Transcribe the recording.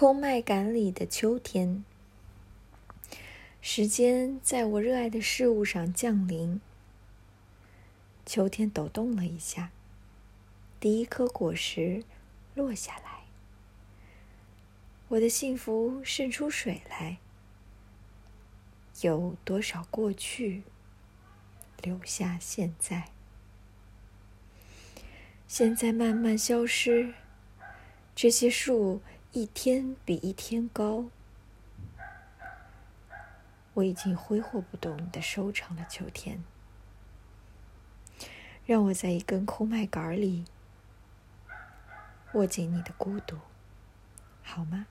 空麦秆里的秋天。时间在我热爱的事物上降临。秋天抖动了一下，第一颗果实落下来。我的幸福渗出水来。有多少过去，留下现在？现在慢慢消失。这些树一天比一天高。我已经挥霍不动的收成了秋天。让我在一根空麦杆里握紧你的孤独，好吗？